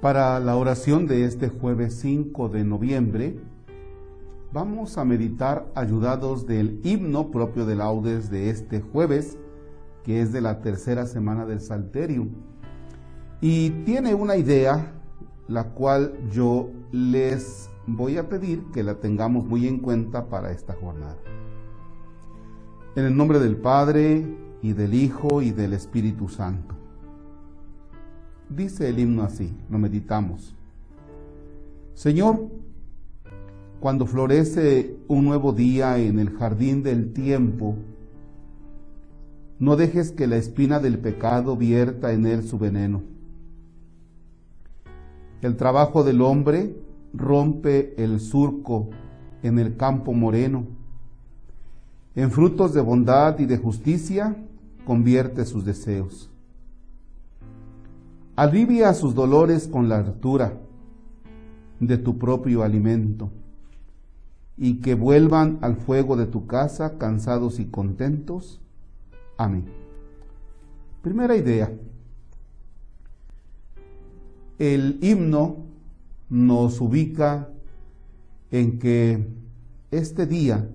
Para la oración de este jueves 5 de noviembre, vamos a meditar ayudados del himno propio de laudes de este jueves, que es de la tercera semana del Salterio. Y tiene una idea, la cual yo les voy a pedir que la tengamos muy en cuenta para esta jornada. En el nombre del Padre, y del Hijo, y del Espíritu Santo. Dice el himno así, lo meditamos. Señor, cuando florece un nuevo día en el jardín del tiempo, no dejes que la espina del pecado vierta en él su veneno. El trabajo del hombre rompe el surco en el campo moreno. En frutos de bondad y de justicia convierte sus deseos. Alivia sus dolores con la hartura de tu propio alimento y que vuelvan al fuego de tu casa cansados y contentos. Amén. Primera idea. El himno nos ubica en que este día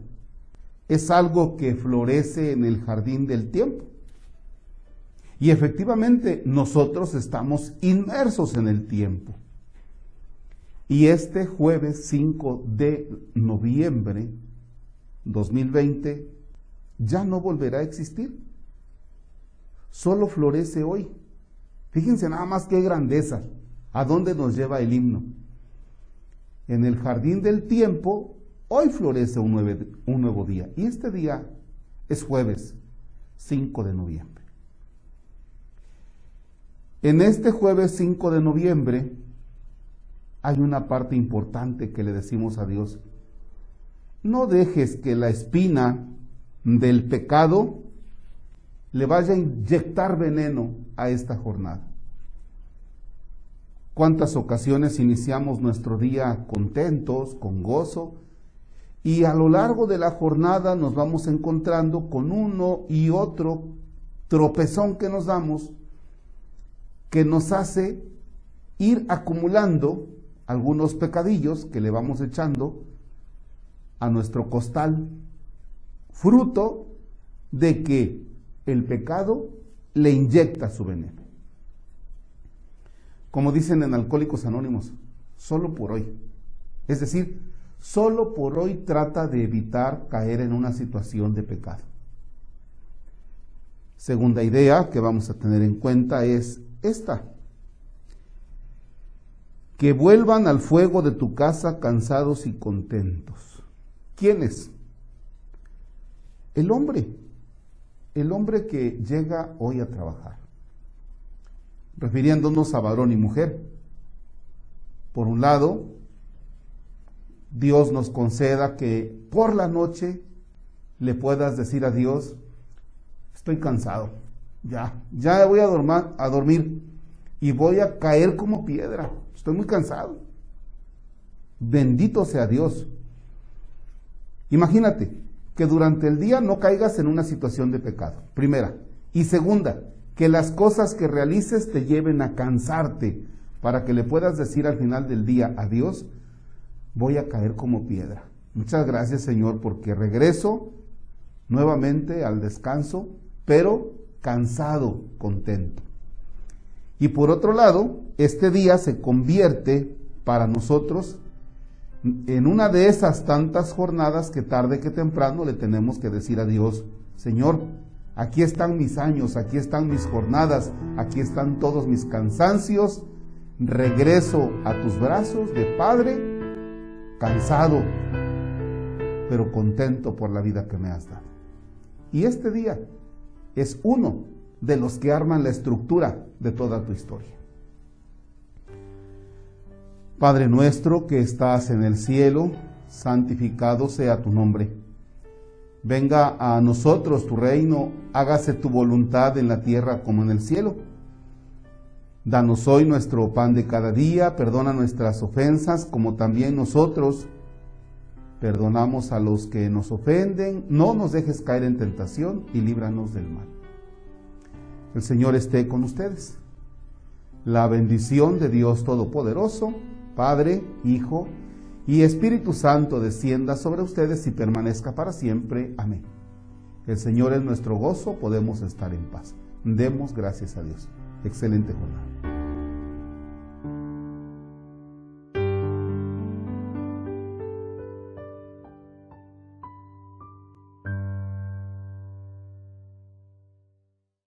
es algo que florece en el jardín del tiempo. Y efectivamente nosotros estamos inmersos en el tiempo. Y este jueves 5 de noviembre 2020 ya no volverá a existir. Solo florece hoy. Fíjense nada más qué grandeza. ¿A dónde nos lleva el himno? En el jardín del tiempo, hoy florece un, un nuevo día. Y este día es jueves 5 de noviembre. En este jueves 5 de noviembre hay una parte importante que le decimos a Dios. No dejes que la espina del pecado le vaya a inyectar veneno a esta jornada. ¿Cuántas ocasiones iniciamos nuestro día contentos, con gozo? Y a lo largo de la jornada nos vamos encontrando con uno y otro tropezón que nos damos que nos hace ir acumulando algunos pecadillos que le vamos echando a nuestro costal, fruto de que el pecado le inyecta su veneno. Como dicen en Alcohólicos Anónimos, solo por hoy. Es decir, solo por hoy trata de evitar caer en una situación de pecado. Segunda idea que vamos a tener en cuenta es esta. Que vuelvan al fuego de tu casa cansados y contentos. ¿Quiénes? El hombre. El hombre que llega hoy a trabajar. Refiriéndonos a varón y mujer. Por un lado, Dios nos conceda que por la noche le puedas decir a Dios, estoy cansado, ya, ya voy a, dormir, a dormir y voy a caer como piedra. Estoy muy cansado. Bendito sea Dios. Imagínate que durante el día no caigas en una situación de pecado. Primera. Y segunda, que las cosas que realices te lleven a cansarte para que le puedas decir al final del día a Dios, voy a caer como piedra. Muchas gracias Señor porque regreso nuevamente al descanso, pero cansado, contento. Y por otro lado, este día se convierte para nosotros en una de esas tantas jornadas que tarde que temprano le tenemos que decir a Dios, Señor, aquí están mis años, aquí están mis jornadas, aquí están todos mis cansancios, regreso a tus brazos de Padre, cansado, pero contento por la vida que me has dado. Y este día es uno de los que arman la estructura de toda tu historia. Padre nuestro que estás en el cielo, santificado sea tu nombre. Venga a nosotros tu reino, hágase tu voluntad en la tierra como en el cielo. Danos hoy nuestro pan de cada día, perdona nuestras ofensas como también nosotros perdonamos a los que nos ofenden, no nos dejes caer en tentación y líbranos del mal. El Señor esté con ustedes. La bendición de Dios Todopoderoso, Padre, Hijo y Espíritu Santo descienda sobre ustedes y permanezca para siempre. Amén. El Señor es nuestro gozo, podemos estar en paz. Demos gracias a Dios. Excelente jornada.